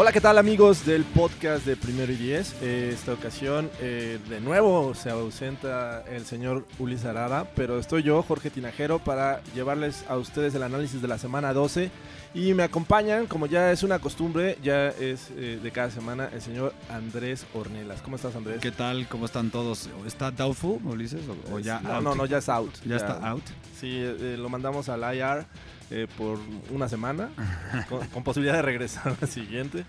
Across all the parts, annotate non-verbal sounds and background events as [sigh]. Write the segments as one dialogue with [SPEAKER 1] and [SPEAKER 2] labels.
[SPEAKER 1] Hola, ¿qué tal amigos del podcast de Primero y Diez? Eh, esta ocasión eh, de nuevo se ausenta el señor Ulises Arada, pero estoy yo, Jorge Tinajero, para llevarles a ustedes el análisis de la semana 12 y me acompañan, como ya es una costumbre, ya es eh, de cada semana, el señor Andrés Ornelas. ¿Cómo estás, Andrés?
[SPEAKER 2] ¿Qué tal? ¿Cómo están todos? ¿Está doubtful, Ulises? ¿O, o ya
[SPEAKER 1] no,
[SPEAKER 2] out?
[SPEAKER 1] no, no, ya es out.
[SPEAKER 2] ¿Ya, está out?
[SPEAKER 1] Sí, eh, lo mandamos al IR eh, por una semana, [laughs] con, con posibilidad de regresar al siguiente.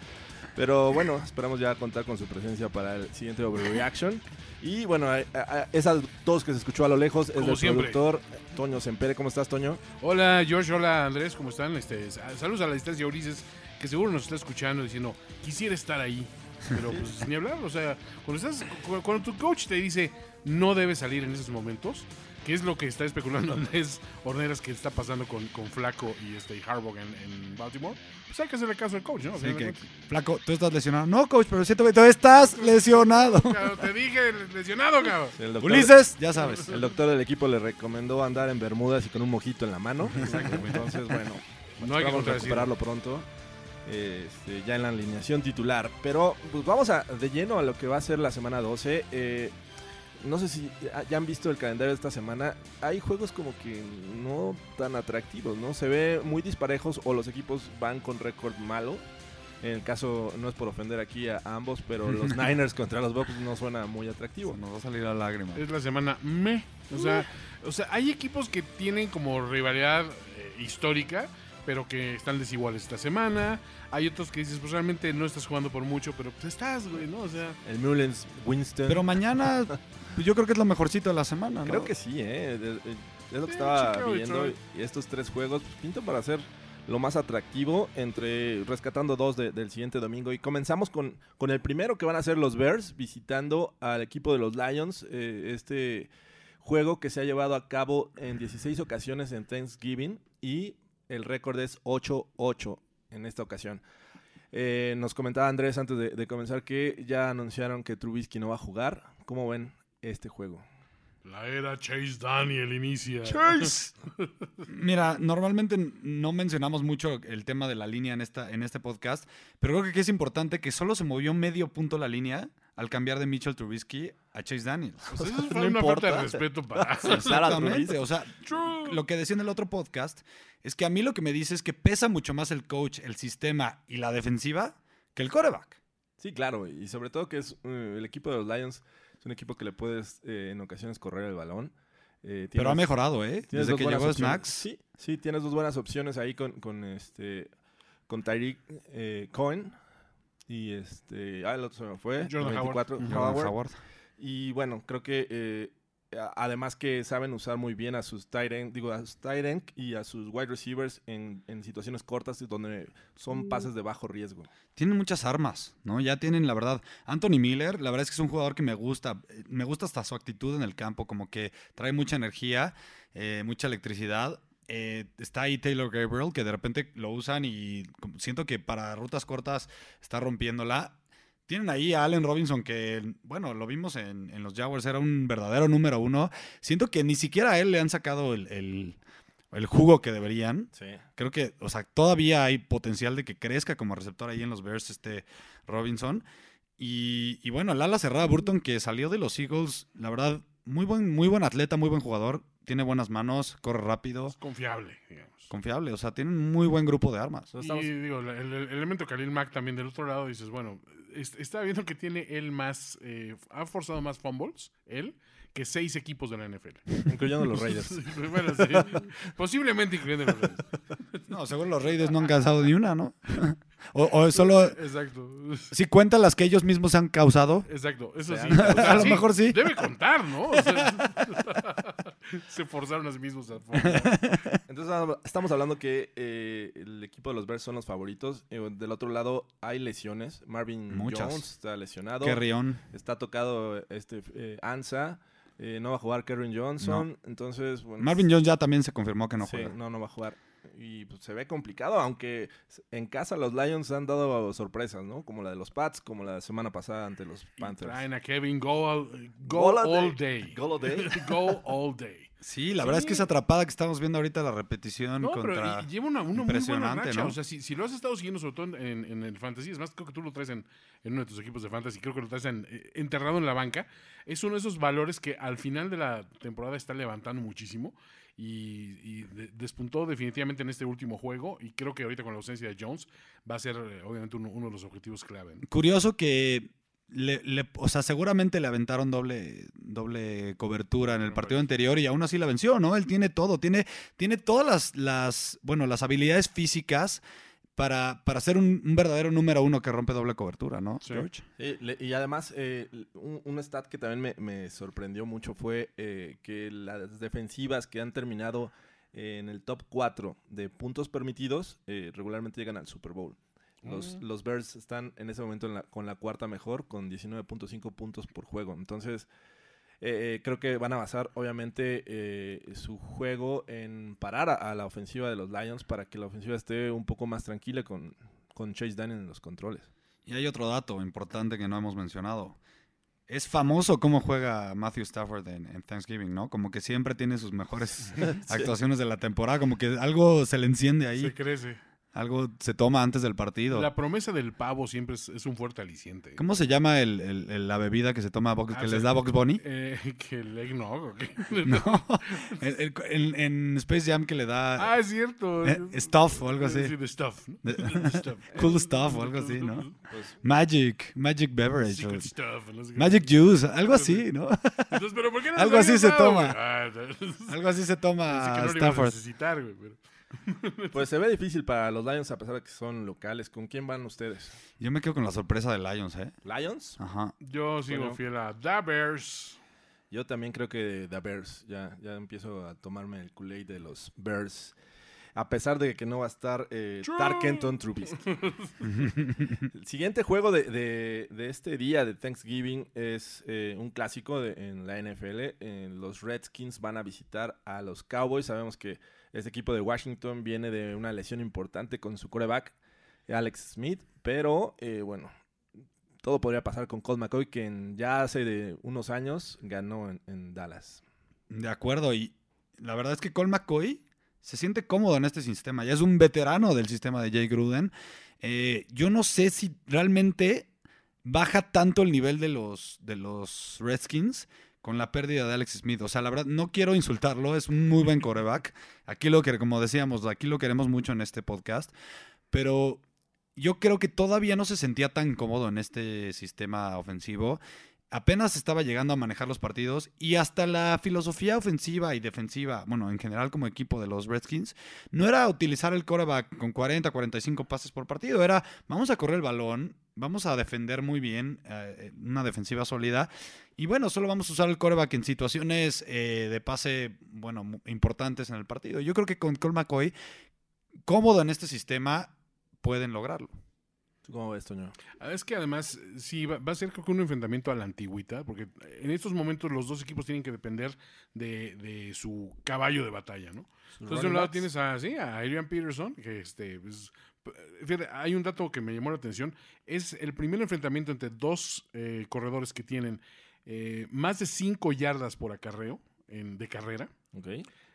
[SPEAKER 1] Pero bueno, esperamos ya contar con su presencia para el siguiente Overreaction. Y bueno, a- a- a- esa todos que se escuchó a lo lejos es
[SPEAKER 3] Como
[SPEAKER 1] del
[SPEAKER 3] siempre.
[SPEAKER 1] productor Toño Sempere. ¿Cómo estás, Toño?
[SPEAKER 3] Hola George, hola Andrés, ¿cómo están? Este, sa- saludos a la distancia Ulises, que seguro nos está escuchando diciendo, quisiera estar ahí. Pero [laughs] pues ni hablar, o sea, cuando, estás, cu- cuando tu coach te dice no debes salir en esos momentos, que es lo que está especulando [laughs] Andrés Horneras que está pasando con, con Flaco y este y Harbaugh en, en Baltimore, pues hay que hacerle caso al coach, ¿no?
[SPEAKER 2] Sí, que, flaco, tú estás lesionado. No, coach, pero siento que tú estás lesionado. [laughs]
[SPEAKER 3] Claro, te dije lesionado, cabrón.
[SPEAKER 1] El doctor,
[SPEAKER 2] Ulises, ya sabes.
[SPEAKER 1] El doctor del equipo le recomendó andar en bermudas y con un mojito en la mano. [laughs] Entonces, bueno,
[SPEAKER 3] No hay que
[SPEAKER 1] vamos a
[SPEAKER 3] contradecir.
[SPEAKER 1] recuperarlo pronto. este, ya en la alineación titular. Pero pues vamos a, de lleno a lo que va a ser la semana 12. Eh, no sé si ya- han visto el calendario de esta semana. Hay juegos como que no tan atractivos, ¿no? Se ve muy disparejos o los equipos van con récord malo. En el caso, no es por ofender aquí a ambos, pero los [laughs] Niners contra los Bucks no suena muy atractivo.
[SPEAKER 2] Nos va a salir la lágrima.
[SPEAKER 3] Es la semana me. O sea, o sea, hay equipos que tienen como rivalidad eh, histórica, pero que están desiguales esta semana. Hay otros que dices, pues realmente no estás jugando por mucho, pero pues estás, güey, ¿no? O sea,
[SPEAKER 1] El Mullens Winston.
[SPEAKER 2] Pero mañana, pues, yo creo que es lo mejorcito de la semana, ¿no?
[SPEAKER 1] Creo que sí, ¿eh? Es- lo que
[SPEAKER 3] Sí,
[SPEAKER 1] estaba
[SPEAKER 3] Chicago,
[SPEAKER 1] viendo.
[SPEAKER 3] Detroit.
[SPEAKER 1] Y estos tres juegos pues, pintan para ser lo más atractivo entre rescatando dos de- del siguiente domingo. Y comenzamos con, con el primero que van a ser los Bears visitando al equipo de los Lions. eh, este juego que se ha llevado a cabo en 16 ocasiones en Thanksgiving y el récord es 8-8 en esta ocasión. Eh, nos comentaba Andrés antes de, de comenzar que ya anunciaron que Trubisky no va a jugar. ¿Cómo ven este juego?
[SPEAKER 3] la era Chase Daniel inicia. [laughs]
[SPEAKER 2] Mira, normalmente no mencionamos mucho el tema de la línea en, esta, en este podcast, pero creo que aquí es importante que solo se movió medio punto la línea al cambiar de Mitchell Trubisky a Chase Daniels.
[SPEAKER 3] Pues eso fue
[SPEAKER 1] No
[SPEAKER 3] una
[SPEAKER 1] importa.
[SPEAKER 3] falta de respeto para. [laughs]
[SPEAKER 2] Exactamente. O sea,
[SPEAKER 3] True.
[SPEAKER 2] lo que decía en el otro podcast es que a mí lo que me dice es que pesa mucho más el coach, el sistema y la defensiva que el coreback.
[SPEAKER 1] Sí, claro, y sobre todo que es eh, el equipo de los Lions es un equipo que le puedes eh, en ocasiones correr el balón. Eh,
[SPEAKER 2] Pero ha
[SPEAKER 1] tienes-
[SPEAKER 2] mejorado, ¿eh?
[SPEAKER 1] tienes
[SPEAKER 2] Desde
[SPEAKER 1] dos
[SPEAKER 2] que llegó. Snacks.
[SPEAKER 1] Sí, sí, tienes dos buenas opciones ahí con, con este con Tyreek eh, Cohen y este ah el otro se me fue
[SPEAKER 3] Jordan
[SPEAKER 1] el 24,
[SPEAKER 2] Jordan
[SPEAKER 1] Howard.
[SPEAKER 2] Howard.
[SPEAKER 1] y bueno creo que eh, además que saben usar muy bien a sus tight end, digo a sus tight end y a sus wide receivers en, en situaciones cortas y donde son pases de bajo riesgo
[SPEAKER 2] Tienen muchas armas, ¿no? Ya tienen, la verdad. Anthony Miller, la verdad es que es un jugador que me gusta. Me gusta hasta su actitud en el campo, como que trae mucha energía, eh, mucha electricidad. Eh, está ahí Taylor Gabriel, que de repente lo usan y siento que para rutas cortas está rompiéndola. Tienen ahí a Allen Robinson, que, bueno, lo vimos en, en los Jaguars, era un verdadero número uno. Siento que ni siquiera a él le han sacado el, el- el jugo que deberían.
[SPEAKER 1] sí
[SPEAKER 2] Creo que, o sea, todavía hay potencial de que crezca como receptor ahí en los Bears este Robinson. Y, y bueno, el ala cerrada Burton que salió de los Eagles, la verdad, muy buen, muy buen atleta, muy buen jugador, tiene buenas manos, corre rápido,
[SPEAKER 3] Es confiable, digamos.
[SPEAKER 2] confiable, o sea, tiene un muy buen grupo de armas.
[SPEAKER 1] Estamos-
[SPEAKER 3] Y digo, el, el- el elemento Khalil Mack también del otro lado, dices, bueno, es- está viendo que tiene él más, eh, ha forzado más fumbles, él, que seis equipos de la NFL.
[SPEAKER 1] incluyendo los Raiders [laughs]
[SPEAKER 3] Sí, bueno, sí. [laughs] Posiblemente incluyendo los Raiders.
[SPEAKER 2] No, seguro los Raiders no han causado ni una, ¿no? [laughs] O, o solo,
[SPEAKER 3] Exacto.
[SPEAKER 2] si cuentan las que ellos mismos se han causado,
[SPEAKER 3] Exacto. Eso
[SPEAKER 1] Sí,
[SPEAKER 3] sí.
[SPEAKER 1] a
[SPEAKER 3] O sea,
[SPEAKER 2] lo mejor sí.
[SPEAKER 3] Debe contar, ¿no? O sea, [laughs] Se forzaron a sí mismos a [laughs]
[SPEAKER 1] Entonces estamos hablando que eh, el equipo de los Bears son los favoritos. Eh, del otro lado hay lesiones. Marvin
[SPEAKER 2] Muchas.
[SPEAKER 1] Jones está lesionado.
[SPEAKER 2] Kerrion.
[SPEAKER 1] Está tocado este eh, Ansa. Eh, no va a jugar Kerryn Johnson. Entonces, bueno,
[SPEAKER 2] Marvin Jones ya también se confirmó que no
[SPEAKER 1] sí,
[SPEAKER 2] juega.
[SPEAKER 1] no, no va a jugar. Y pues, se ve complicado, aunque en casa los Lions han dado sorpresas, ¿no? Como la de los Pats, como la semana pasada ante los Panthers.
[SPEAKER 3] Traen a Kevin Go all, go
[SPEAKER 1] Golladay.
[SPEAKER 3] all day. [laughs] Go [laughs] all day.
[SPEAKER 2] Sí, la verdad es que esa atrapada que estamos viendo ahorita, la repetición
[SPEAKER 3] No,
[SPEAKER 2] contra...
[SPEAKER 3] pero y- lleva una, una muy buena
[SPEAKER 2] Impresionante,
[SPEAKER 3] racha.
[SPEAKER 2] ¿no?
[SPEAKER 3] O sea, si, si lo has estado siguiendo, sobre todo en, en el Fantasy, es más, creo que tú lo traes en, en uno de tus equipos de Fantasy, creo que lo traes en- eh, enterrado en la banca. Es uno de esos valores que al final de la temporada está levantando muchísimo y, y de- despuntó definitivamente en este último juego. Y creo que ahorita con la ausencia de Jones va a ser, eh, obviamente, uno, uno de los objetivos clave. ¿no?
[SPEAKER 2] Curioso que, le, le- o sea, seguramente le aventaron doble, doble cobertura en el partido anterior y aún así la venció, ¿no? Él tiene todo, tiene, tiene todas las, las, bueno, las habilidades físicas para, para ser un, un verdadero número uno que rompe doble cobertura, ¿no,
[SPEAKER 3] Sí.
[SPEAKER 2] George?
[SPEAKER 1] Sí, le- y además, eh, un, un stat que también me, me sorprendió mucho fue eh, que las defensivas que han terminado eh, en el top 4 de puntos permitidos eh, regularmente llegan al Super Bowl. Los,
[SPEAKER 3] Mm.
[SPEAKER 1] los Bears están en ese momento en la- con la cuarta mejor, con 19.5 puntos por juego. Entonces, eh, eh, creo que van a basar, obviamente, eh, su juego en parar a, a la ofensiva de los Lions para que la ofensiva esté un poco más tranquila con, con Chase Daniel en los controles.
[SPEAKER 2] Y hay otro dato importante que no hemos mencionado. Es famoso cómo juega Matthew Stafford en, en Thanksgiving, ¿no? Como que siempre tiene sus mejores [laughs] actuaciones de la temporada, como que algo se le enciende ahí,
[SPEAKER 3] Se crece.
[SPEAKER 2] Algo se toma antes del partido.
[SPEAKER 3] La promesa del pavo siempre es, es un fuerte aliciente.
[SPEAKER 2] ¿Cómo se llama el- el- el- la bebida que se toma Box-
[SPEAKER 3] Ah,
[SPEAKER 2] que
[SPEAKER 3] o
[SPEAKER 2] les da Box Bunny?
[SPEAKER 3] Eh, que el eggnog. [laughs]
[SPEAKER 2] No, en, en Space Jam que le da
[SPEAKER 3] Ah, es cierto.
[SPEAKER 2] eh, Stuff o algo así.
[SPEAKER 3] Sí, de stuff.
[SPEAKER 2] De- [laughs]
[SPEAKER 3] The stuff. [laughs]
[SPEAKER 2] Cool Stuff o algo así, ¿no?
[SPEAKER 1] Pues,
[SPEAKER 2] Magic, Magic Beverage. o-
[SPEAKER 3] stuff. no sé.
[SPEAKER 2] Magic Juice, algo así, ¿no?
[SPEAKER 3] Entonces, ¿pero por qué no
[SPEAKER 2] Algo
[SPEAKER 3] nos
[SPEAKER 2] así se toma.
[SPEAKER 3] Ah.
[SPEAKER 2] Algo así se toma
[SPEAKER 3] que no lo ibas a necesitar, güey. pero- [laughs]
[SPEAKER 1] Pues se ve difícil para los Lions a pesar de que son locales. ¿Con quién van ustedes?
[SPEAKER 2] Yo me quedo con la sorpresa de Lions, ¿eh?
[SPEAKER 1] ¿Lions?
[SPEAKER 2] Ajá.
[SPEAKER 3] Yo sigo
[SPEAKER 1] Bueno.
[SPEAKER 3] fiel a The Bears.
[SPEAKER 1] Yo también creo que The Bears. Ya, ya empiezo a tomarme el Kool-Aid de los Bears. A pesar de que no va a estar eh. Tarkenton Trubisky. [laughs] el siguiente juego de, de- de este día de Thanksgiving es eh, un clásico de- en la NFL. Eh, los Redskins van a visitar a los Cowboys. Sabemos que este equipo de Washington viene de una lesión importante con su coreback, Alex Smith. Pero eh, bueno, todo podría pasar con Colt McCoy, quien ya hace de unos años ganó en, Dallas.
[SPEAKER 2] De acuerdo, y la verdad es que Cole McCoy se siente cómodo en este sistema. Ya es un veterano del sistema de Jay Gruden. Eh, yo no sé si realmente baja tanto el nivel de los, de los Redskins con la pérdida de Alex Smith. O sea, la verdad, no quiero insultarlo, es un muy buen coreback. Aquí lo que, como decíamos, aquí lo queremos mucho en este podcast. Pero yo creo que todavía no se sentía tan cómodo en este sistema ofensivo. Apenas estaba llegando a manejar los partidos y hasta la filosofía ofensiva y defensiva, bueno, en general como equipo de los Redskins, no era utilizar el coreback con 40, 45 pases por partido, era vamos a correr el balón, vamos a defender muy bien, eh, una defensiva sólida y bueno, solo vamos a usar el coreback en situaciones eh, de pase, bueno, importantes en el partido. Yo creo que con Cole McCoy, cómodo en este sistema, pueden lograrlo.
[SPEAKER 1] ¿Tú cómo ves, Toño?
[SPEAKER 3] Ah, Es que además, sí, va, va a ser creo que un enfrentamiento a la antigüita, porque en estos momentos los dos equipos tienen que depender de, de su caballo de batalla, ¿no? Entonces, de un lado tienes a, sí, a Adrian Peterson, que este, pues, fíjate, hay un dato que me llamó la atención, es el primer enfrentamiento entre dos eh, corredores que tienen eh, más de 5 yardas por acarreo en, de carrera,
[SPEAKER 1] Ok.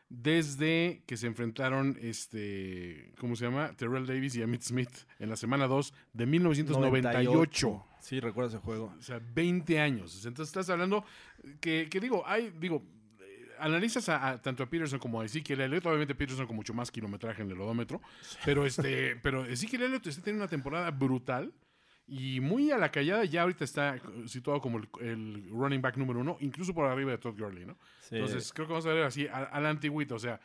[SPEAKER 3] Desde que se enfrentaron, este, ¿cómo se llama? Terrell Davis y Amit Smith en la semana 2 de 1998.
[SPEAKER 1] Sí, recuerdo ese juego.
[SPEAKER 3] O sea, 20 años. Entonces estás hablando que, que digo, hay, digo, eh, analizas a, a- tanto a Peterson como a Ezekiel Elliott, obviamente Peterson con mucho más kilometraje en el odómetro, pero este, pero Ezekiel Elliott está teniendo una temporada brutal y muy a la callada, ya ahorita está situado como el, el running back número uno, incluso por arriba de Todd Gurley, ¿no?
[SPEAKER 1] Sí.
[SPEAKER 3] Entonces creo que vamos a ver así a, a la antigüita, o sea,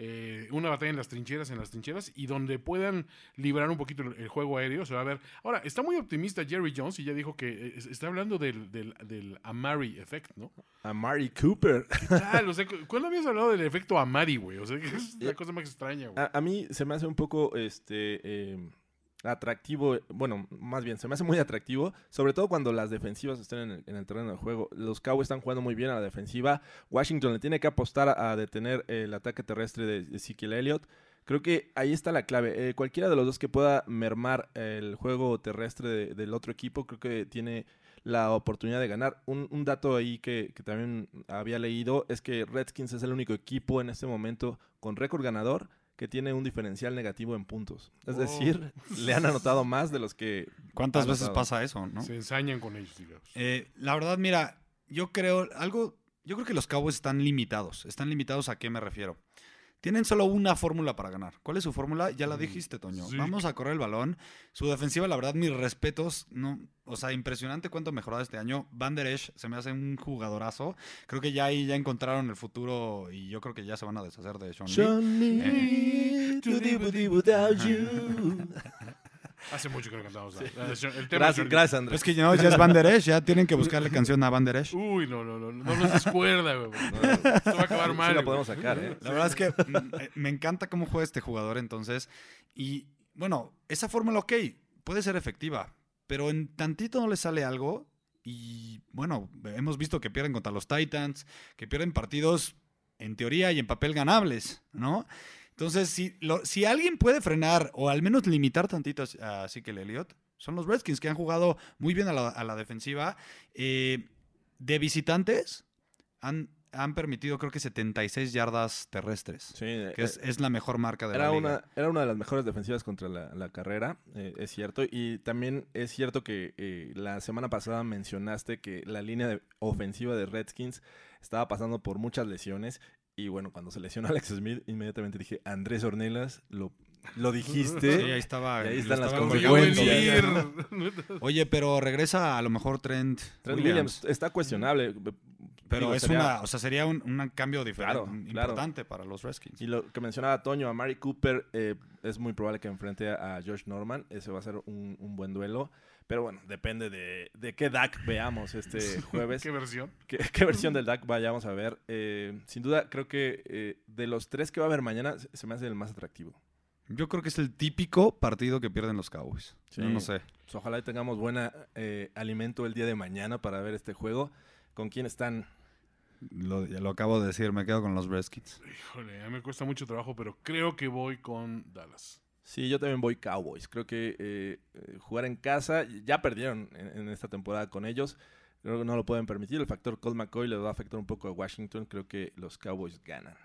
[SPEAKER 3] eh, una batalla en las trincheras, en las trincheras, y donde puedan librar un poquito el, el juego aéreo, se va a ver. Ahora, está muy optimista Jerry Jones y ya dijo que eh, está hablando del, del, del Amari Effect, ¿no?
[SPEAKER 1] Amari Cooper.
[SPEAKER 3] ¿Qué tal? O sea, cu- ¿cuándo habías hablado del efecto Amari, güey? O sea, que es la cosa más extraña, güey.
[SPEAKER 1] A, a mí se me hace un poco este eh, atractivo, bueno, más bien, se me hace muy atractivo, sobre todo cuando las defensivas estén en el, en el terreno de juego. Los Cowboys están jugando muy bien a la defensiva. Washington le tiene que apostar a, detener el ataque terrestre de Ezekiel Elliott. Creo que ahí está la clave. Eh, cualquiera de los dos que pueda mermar el juego terrestre de- del otro equipo, creo que tiene la oportunidad de ganar. Un, un dato ahí que, que también había leído es que Redskins es el único equipo en este momento con récord ganador que tiene un diferencial negativo en puntos. Es
[SPEAKER 3] Oh.
[SPEAKER 1] decir, le han anotado más de los que...
[SPEAKER 2] ¿Cuántas
[SPEAKER 1] han
[SPEAKER 2] veces
[SPEAKER 1] anotado.
[SPEAKER 2] pasa eso, no?
[SPEAKER 3] Se ensañan con ellos, digamos.
[SPEAKER 2] Eh, la verdad, mira, yo creo algo. Yo creo que los Cowboys están limitados. ¿Están limitados a qué me refiero? Tienen solo una fórmula para ganar. ¿Cuál es su fórmula? Ya la dijiste, Toño.
[SPEAKER 3] sí.
[SPEAKER 2] Vamos a correr el balón. Su defensiva, la verdad, mis respetos. No, o sea, impresionante cuánto ha mejorado este año. Van Der Esch se me hace un jugadorazo. Creo que ya ahí ya encontraron el futuro y yo creo que ya se van a deshacer de Sean Lee. [laughs]
[SPEAKER 3] Hace mucho que no cantamos la- la- el tema
[SPEAKER 1] Gracias, gracias, Andrés.
[SPEAKER 2] es que no, ya es Van Der Esch. Ya tienen que buscarle canción a Van Der Esch.
[SPEAKER 3] Uy, no, no, no, no nos descuerda, güey. Esto va a acabar
[SPEAKER 1] Sí
[SPEAKER 3] mal.
[SPEAKER 1] la
[SPEAKER 3] güey.
[SPEAKER 1] podemos sacar, ¿eh?
[SPEAKER 2] La verdad es que mm, me encanta cómo juega este jugador entonces. Y bueno, esa fórmula, ok, puede ser efectiva, pero en tantito no le sale algo. Y bueno, hemos visto que pierden contra los Titans, que pierden partidos en teoría y en papel ganables, ¿no? Entonces, si, lo- si alguien puede frenar o al menos limitar tantito a Ezekiel Elliott, son los Redskins que han jugado muy bien a la, a la defensiva. Eh, de visitantes, han, han permitido creo que 76 yardas terrestres,
[SPEAKER 1] Sí,
[SPEAKER 2] que es, es la mejor marca de
[SPEAKER 1] Era
[SPEAKER 2] la liga.
[SPEAKER 1] una, era una de las mejores defensivas contra la, la carrera, eh, es cierto. Y también es cierto que eh, la semana pasada mencionaste que la línea de- ofensiva de Redskins estaba pasando por muchas lesiones. Y bueno, cuando se lesionó [laughs] Alex Smith, inmediatamente dije, Andrés Ornelas, lo, lo dijiste.
[SPEAKER 2] Sí, ahí estaba.
[SPEAKER 1] Y ahí están las consecuencias. [laughs]
[SPEAKER 2] Oye, pero regresa a lo mejor Trent,
[SPEAKER 1] Trent
[SPEAKER 2] Williams.
[SPEAKER 1] Williams está cuestionable.
[SPEAKER 2] Pero
[SPEAKER 1] Digo,
[SPEAKER 2] es
[SPEAKER 1] sería-
[SPEAKER 2] una, o sea, sería un, un cambio diferente,
[SPEAKER 1] Claro, claro.
[SPEAKER 2] importante para los Redskins.
[SPEAKER 1] Y lo que mencionaba Toño, a Mari Cooper, eh, es muy probable que enfrente a, a Josh Norman. Ese va a ser un, un buen duelo. Pero bueno, depende de, de qué DAC veamos este [laughs] jueves.
[SPEAKER 3] ¿Qué versión?
[SPEAKER 1] ¿Qué, qué versión del DAC vayamos a ver? Eh, sin duda, creo que eh, de los tres que va a haber mañana, se- me hace el más atractivo.
[SPEAKER 2] Yo creo que es el típico partido que pierden los Cowboys.
[SPEAKER 1] Sí.
[SPEAKER 2] Yo no sé.
[SPEAKER 1] Pues ojalá y tengamos buena eh, alimento el día de mañana para ver este juego. ¿Con quién están?
[SPEAKER 2] Lo, ya lo acabo de decir, me quedo con los Redskins.
[SPEAKER 3] Híjole, a mí me cuesta mucho trabajo, pero creo que voy con Dallas.
[SPEAKER 1] Sí, yo también voy Cowboys. Creo que eh, eh, jugar en casa, ya perdieron en, esta temporada con ellos. Creo que no lo pueden permitir. El factor Colt McCoy le va a afectar un poco a Washington. Creo que los Cowboys ganan.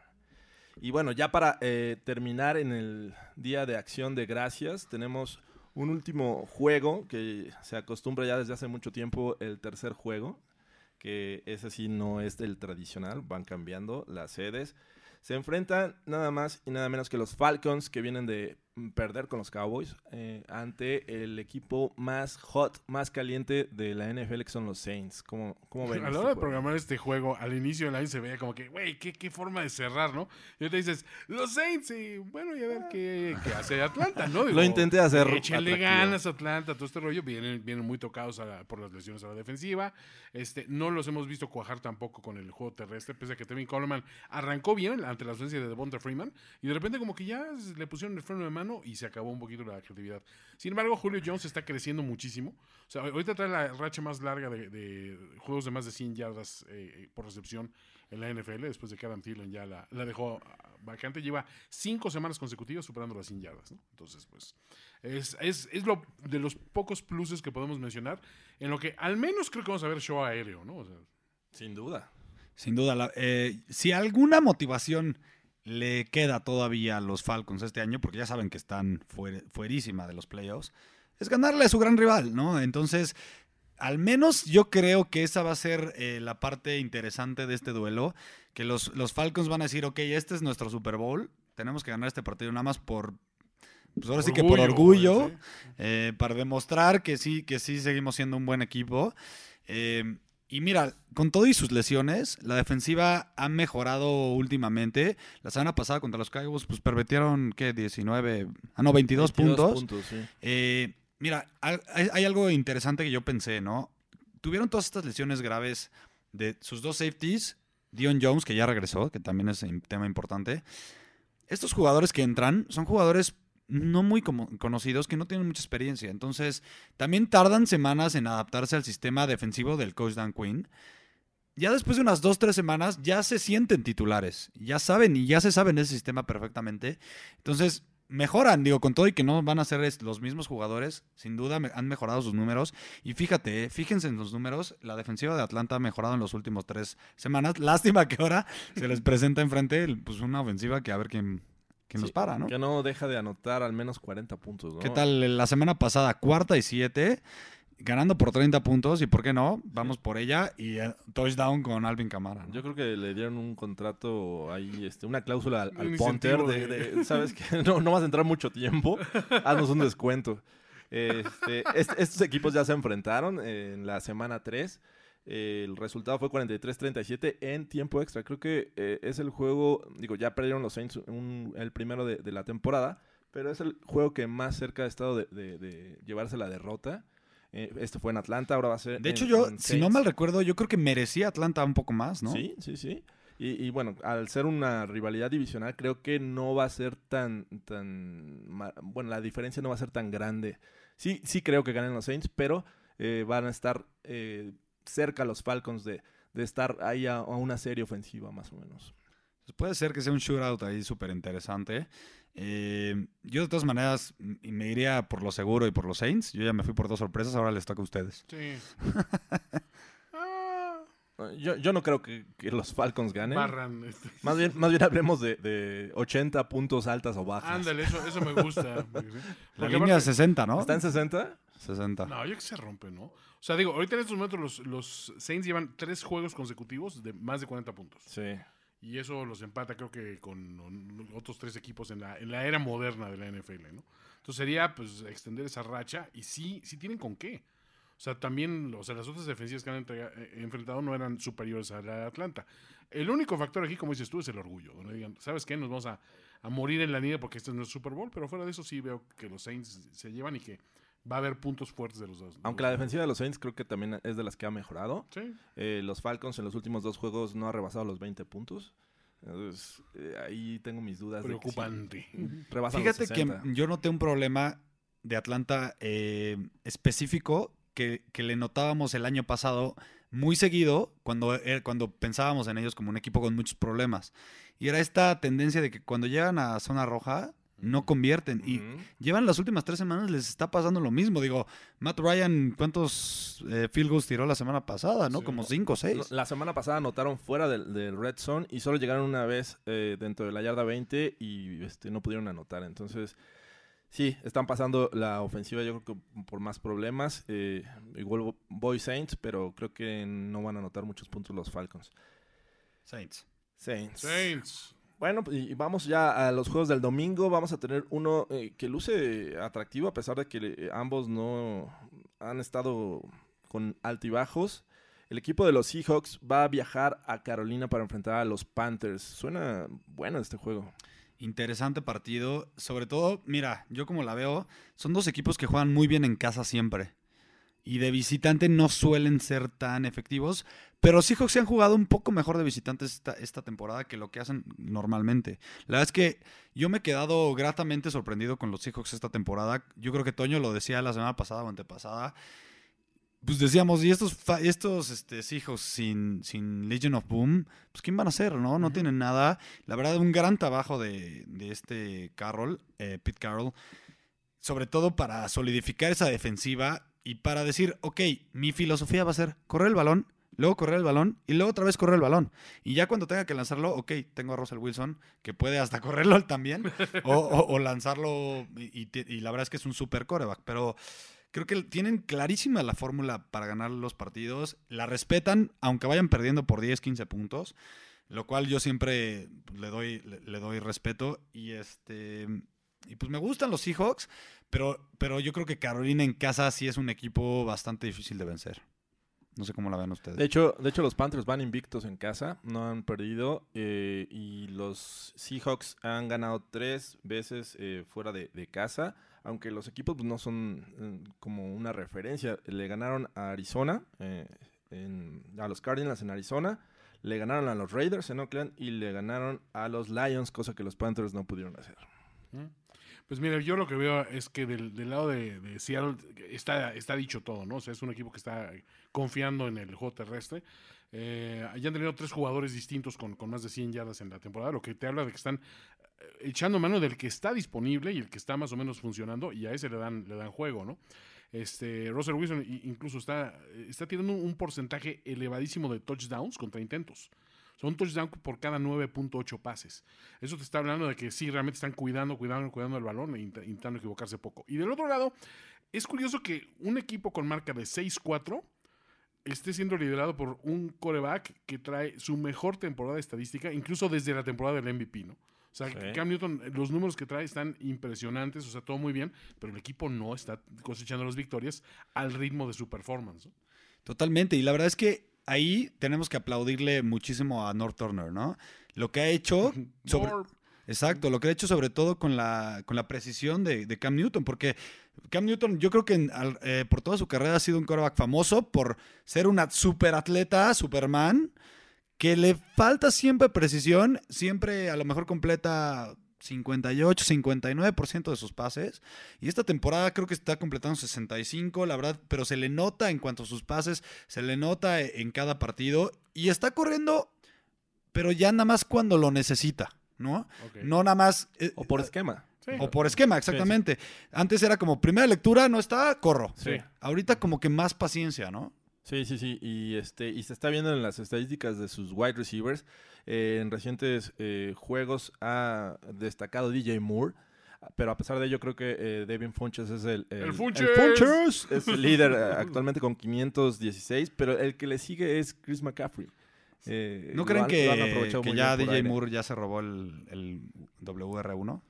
[SPEAKER 1] Y bueno, ya para eh, terminar en el día de acción de gracias, tenemos un último juego que se acostumbra ya desde hace mucho tiempo, el tercer juego, que ese sí no es el tradicional, van cambiando las sedes. Se enfrentan nada más y nada menos que los Falcons, que vienen de perder con los Cowboys, eh, ante el equipo más hot, más caliente de la NFL, que son los Saints. ¿Cómo, cómo ven?
[SPEAKER 3] A la
[SPEAKER 1] este
[SPEAKER 3] hora de programar este juego, al inicio del año se veía como que, güey, ¿qué, qué forma de cerrar, ¿no? Y te dices, los Saints, y bueno, y a ver qué, qué hace Atlanta, ¿no? [laughs] Digo,
[SPEAKER 1] Lo intenté hacer
[SPEAKER 3] Échenle ganas a Atlanta, todo este rollo. Vienen, vienen muy tocados a la- por las lesiones a la defensiva. Este, no los hemos visto cuajar tampoco con el juego terrestre, pese a que Tevin Coleman arrancó bien ante la ausencia de Devonta Freeman. Y de repente, como que ya le pusieron el freno de mano y se acabó un poquito la creatividad. Sin embargo, Julio Jones está creciendo muchísimo. O sea, ahorita trae la racha más larga de, de juegos de más de 100 yardas eh, por recepción en la NFL, después de que Adam Thielen ya la, la dejó ah, vacante. Lleva cinco semanas consecutivas superando las 100 yardas. ¿no? Entonces, pues, es, es, es lo de los pocos pluses que podemos mencionar, en lo que al menos creo que vamos a ver show aéreo, ¿no? O sea,
[SPEAKER 1] Sin duda.
[SPEAKER 2] Sin duda, la- eh, si alguna motivación le queda todavía a los Falcons este año, porque ya saben que están fuer- fuerísima de los playoffs, es ganarle a su gran rival, ¿no? Entonces, al menos yo creo que esa va a ser eh, la parte interesante de este duelo, que los, los Falcons van a decir, ok, este es nuestro Super Bowl, tenemos que ganar este partido nada más por... Pues ahora sí que por orgullo,
[SPEAKER 3] sí.
[SPEAKER 2] eh, para demostrar que sí, que sí seguimos siendo un buen equipo. Eh, Y mira, con todo y sus lesiones, la defensiva ha mejorado últimamente. La semana pasada contra los Cowboys, pues permitieron, ¿qué? 19, ah, no, 22, puntos. Eh, mira, hay, algo interesante que yo pensé, ¿no? Tuvieron todas estas lesiones graves de sus dos safeties, Dion Jones, que ya regresó, que también es un tema importante. Estos jugadores que entran son jugadores no muy conocidos que no tienen mucha experiencia. Entonces, también tardan semanas en adaptarse al sistema defensivo del coach Dan Quinn. Ya después de unas dos, tres semanas, ya se sienten titulares. Ya saben y ya se saben ese sistema perfectamente. Entonces, mejoran, digo, con todo y que no van a ser los mismos jugadores, sin duda han mejorado sus números. Y fíjate, eh, fíjense en los números, la defensiva de Atlanta ha mejorado en los últimos tres semanas. [laughs] Lástima que ahora se les presenta enfrente pues, una ofensiva que a ver quién, que nos para, ¿no?
[SPEAKER 1] Que no deja de anotar al menos 40 puntos, ¿no?
[SPEAKER 2] ¿Qué tal la semana pasada? Cuarta y siete, ganando por 30 puntos y, ¿por qué no? Vamos por ella y eh, touchdown con Alvin Camara.
[SPEAKER 1] Yo creo que le dieron un contrato ahí, este, una cláusula al, punter de, ¿sabes que [laughs] no, no vas a entrar mucho tiempo, haznos un descuento. Este, estos equipos ya se enfrentaron en la semana 3 el resultado fue 43-37 en tiempo extra. Creo que eh, es el juego, digo, ya perdieron los Saints el primero de, la temporada, pero es el juego que más cerca ha estado de, llevarse la derrota. Eh, este fue en Atlanta, ahora va a ser.
[SPEAKER 2] De hecho, yo, si no mal recuerdo, yo creo que merecía Atlanta un poco más, ¿no?
[SPEAKER 1] Sí, sí, sí. Y, bueno, al ser una rivalidad divisional, creo que no va a ser tan, tan. Bueno, la diferencia no va a ser tan grande. Sí, sí creo que ganen los Saints, pero eh, van a estar cerca a los Falcons de, estar ahí a, una serie ofensiva, más o menos.
[SPEAKER 2] Pues puede ser que sea un shootout ahí súper interesante. Eh, yo de todas maneras me iría por lo seguro y por los Saints. Yo ya me fui por dos sorpresas, ahora les toca a ustedes. Sí. [laughs]
[SPEAKER 1] yo, no creo que, los Falcons ganen.
[SPEAKER 3] Este.
[SPEAKER 1] Más, bien, más bien hablemos de, 80 puntos altas o bajas.
[SPEAKER 3] Ándale, eso, eso me gusta.
[SPEAKER 2] La línea de 60, ¿no?
[SPEAKER 1] ¿Está en 60?
[SPEAKER 2] 60.
[SPEAKER 3] No, yo que se rompe, ¿no? O sea, digo, ahorita en estos momentos los, los Saints llevan tres juegos consecutivos de más de 40 puntos.
[SPEAKER 1] Sí.
[SPEAKER 3] Y eso los empata, creo que con otros tres equipos en la, en la era moderna de la NFL, ¿no? Entonces sería, pues, extender esa racha y sí, sí tienen con qué. O sea, también, o sea, las otras defensivas que han eh, enfrentado no eran superiores a la de Atlanta. El único factor aquí, como dices tú, es el orgullo. ¿no? Digan, ¿sabes qué? Nos vamos a, a morir en la nieve porque este no es Super Bowl, pero fuera de eso sí veo que los Saints se llevan y que va a haber puntos fuertes de los dos.
[SPEAKER 1] Aunque la defensiva de los Saints creo que también es de las que ha mejorado.
[SPEAKER 3] Sí.
[SPEAKER 1] Eh, los Falcons en los últimos dos juegos no ha rebasado los 20 puntos. Entonces, eh, ahí tengo mis dudas.
[SPEAKER 3] Preocupante.
[SPEAKER 2] Fíjate que yo noté un problema de Atlanta eh, específico que, que, le notábamos el año pasado muy seguido cuando, cuando pensábamos en ellos como un equipo con muchos problemas. Y era esta tendencia de que cuando llegan a zona roja, no convierten. Y llevan las últimas tres semanas, les está pasando lo mismo. Digo, Matt Ryan, ¿cuántos eh, field goals tiró la semana pasada? ¿No? Como cinco o seis.
[SPEAKER 1] La semana pasada anotaron fuera del, Red Zone y solo llegaron una vez eh, dentro de la yarda 20 y este, no pudieron anotar. Entonces, sí, están pasando la ofensiva, yo creo que por más problemas. Eh, igual Boy Saints, pero creo que no van a anotar muchos puntos los Falcons.
[SPEAKER 2] Saints.
[SPEAKER 1] Saints.
[SPEAKER 3] Saints.
[SPEAKER 1] Bueno, y vamos ya a los juegos del domingo. Vamos a tener uno eh, que luce atractivo a pesar de que eh, ambos no han estado con altibajos. El equipo de los Seahawks va a viajar a Carolina para enfrentar a los Panthers. Suena bueno este juego.
[SPEAKER 2] Interesante partido. Sobre todo, mira, yo como la veo, son dos equipos que juegan muy bien en casa siempre y de visitante no suelen ser tan efectivos, pero Seahawks se han jugado un poco mejor de visitantes esta, esta, temporada que lo que hacen normalmente. La verdad es que yo me he quedado gratamente sorprendido con los Seahawks esta temporada. Yo creo que Toño lo decía la semana pasada o antepasada. Pues decíamos, y estos, estos este, Seahawks sin, sin Legion of Boom, pues ¿quién van a ser? No, no tienen nada. La verdad, un gran trabajo de, este Carroll, eh, Pete Carroll, sobre todo para solidificar esa defensiva y para decir, ok, mi filosofía va a ser correr el balón, luego correr el balón y luego otra vez correr el balón. Y ya cuando tenga que lanzarlo, ok, tengo a Russell Wilson que puede hasta [laughs] correrlo también o, lanzarlo y, la verdad es que es un super coreback, pero creo que tienen clarísima la fórmula para ganar los partidos, la respetan aunque vayan perdiendo por 10, 15 puntos, lo cual yo siempre le doy, le doy respeto y este... Y pues me gustan los Seahawks, pero, pero yo creo que Carolina en casa sí es un equipo bastante difícil de vencer. No sé cómo la ven ustedes.
[SPEAKER 1] De hecho, de hecho, los Panthers van invictos en casa, no han perdido. eh, y los Seahawks han ganado tres veces eh, fuera de, de casa. Aunque los equipos pues, no son eh, como una referencia. Le ganaron a Arizona, eh, en- a los Cardinals en Arizona. Le ganaron a los Raiders en Oakland y le ganaron a los Lions, cosa que los Panthers no pudieron hacer.
[SPEAKER 3] Pues mira, yo lo que veo es que del, del lado de, Seattle está, está dicho todo, ¿no? O sea, es un equipo que está confiando en el juego terrestre. Eh, ya han tenido tres jugadores distintos con, con más de 100 yardas en la temporada, lo que te habla de que están eh, echando mano del que está disponible y el que está más o menos funcionando, y a ese le dan, le dan juego, ¿no? Este, Russell Wilson incluso está, está teniendo un porcentaje elevadísimo de touchdowns contra intentos. Son un touchdown por cada 9.8 pases. Eso te está hablando de que sí, realmente están cuidando, cuidando, cuidando el balón e int- intentando equivocarse poco. Y del otro lado, es curioso que un equipo con marca de 6-4 esté siendo liderado por un coreback que trae su mejor temporada estadística, incluso desde la temporada del MVP, ¿no? O sea,
[SPEAKER 1] Sí.
[SPEAKER 3] Cam Newton, los números que trae están impresionantes, o sea, todo muy bien, pero el equipo no está cosechando las victorias al ritmo de su performance. ¿no?
[SPEAKER 2] Totalmente. Y la verdad es que ahí tenemos que aplaudirle muchísimo a North Turner, ¿no? Lo que ha hecho sobre. Exacto, lo que ha hecho sobre todo con la, con la precisión de, de Cam Newton, porque Cam Newton yo creo que en- al- eh, por toda su carrera ha sido un quarterback famoso por ser una super atleta, Superman, que le falta siempre precisión, siempre a lo mejor completa 58, 59% de sus pases, y esta temporada creo que está completando 65, la verdad, pero se le nota en cuanto a sus pases, se le nota en cada partido, y está corriendo, pero ya nada más cuando lo necesita. ¿no?
[SPEAKER 3] Ok.
[SPEAKER 2] No nada más. eh,
[SPEAKER 1] O por esquema.
[SPEAKER 3] Sí.
[SPEAKER 2] o por esquema, exactamente. Antes era como primera lectura, no está, corro.
[SPEAKER 1] Sí.
[SPEAKER 2] Ahorita como que más paciencia, ¿no?
[SPEAKER 1] Sí, sí, sí. Y, este, y se está viendo en las estadísticas de sus wide receivers. Eh, en recientes eh, juegos ha destacado DJ Moore. Pero a pesar de ello, creo que eh, Devin Funches es el,
[SPEAKER 3] ¡El Funches!
[SPEAKER 1] Funches es el líder actualmente con 516. Pero el que le sigue es Chris McCaffrey. Eh,
[SPEAKER 2] ¿No creen
[SPEAKER 1] han-
[SPEAKER 2] que, que ya DJ
[SPEAKER 1] aire.
[SPEAKER 2] Moore ya se robó el, el WR1?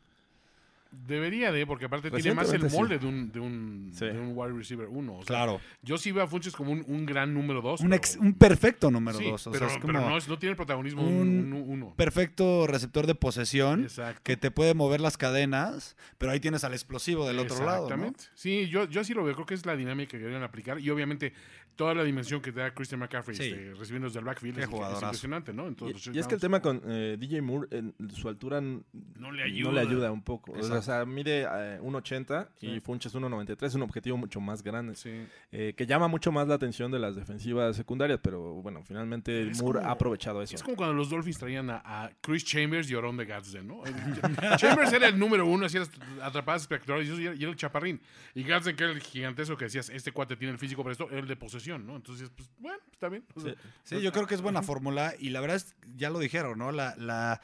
[SPEAKER 3] Debería de, porque aparte tiene más el
[SPEAKER 1] sí.
[SPEAKER 3] molde de un, de un,
[SPEAKER 1] Sí.
[SPEAKER 3] de un wide receiver 1.
[SPEAKER 2] Claro.
[SPEAKER 3] Yo sí veo a Funches como un, un gran número 2.
[SPEAKER 2] Un, ex- un perfecto número
[SPEAKER 3] sí,
[SPEAKER 2] dos. O
[SPEAKER 3] pero,
[SPEAKER 2] sea, es
[SPEAKER 3] pero no, es- no tiene el protagonismo
[SPEAKER 2] un-
[SPEAKER 3] un 1.
[SPEAKER 2] perfecto receptor de posesión
[SPEAKER 3] Exacto.
[SPEAKER 2] que te puede mover las cadenas, pero ahí tienes al explosivo del otro lado. ¿no?
[SPEAKER 3] Exactamente. Sí, yo, yo así lo veo. Creo que es la dinámica que deberían aplicar. Y obviamente toda la dimensión que da Christian McCaffrey
[SPEAKER 2] Sí.
[SPEAKER 3] este, recibiendo desde el backfield es, es impresionante, ¿no? En todos los
[SPEAKER 1] Y, y es que el tema con eh, DJ Moore, en su altura
[SPEAKER 3] No le
[SPEAKER 1] no
[SPEAKER 3] ayuda.
[SPEAKER 1] le ayuda un poco. O sea,
[SPEAKER 2] Exacto.
[SPEAKER 1] O sea, mide eh, 1.80 y. Funches 1.93, es un objetivo mucho más grande.
[SPEAKER 3] Sí.
[SPEAKER 1] eh, que llama mucho más la atención de las defensivas secundarias, pero bueno, finalmente
[SPEAKER 3] Es
[SPEAKER 1] Moore
[SPEAKER 3] como-
[SPEAKER 1] ha aprovechado eso.
[SPEAKER 3] Es como cuando los Dolphins traían a, a Chris Chambers y Oron de Gadsden, ¿no? [laughs] Chambers era el número uno, hacía atrapadas espectaculares y era y era el chaparrín. Y Gadsden, que era el gigantesco que decías, este cuate tiene el físico para esto, era el de posesión, ¿no? Entonces, pues, bueno, está bien. O sea,
[SPEAKER 1] Sí.
[SPEAKER 2] Sí, yo creo que es buena fórmula y la verdad es, ya lo dijeron, ¿no? La, la,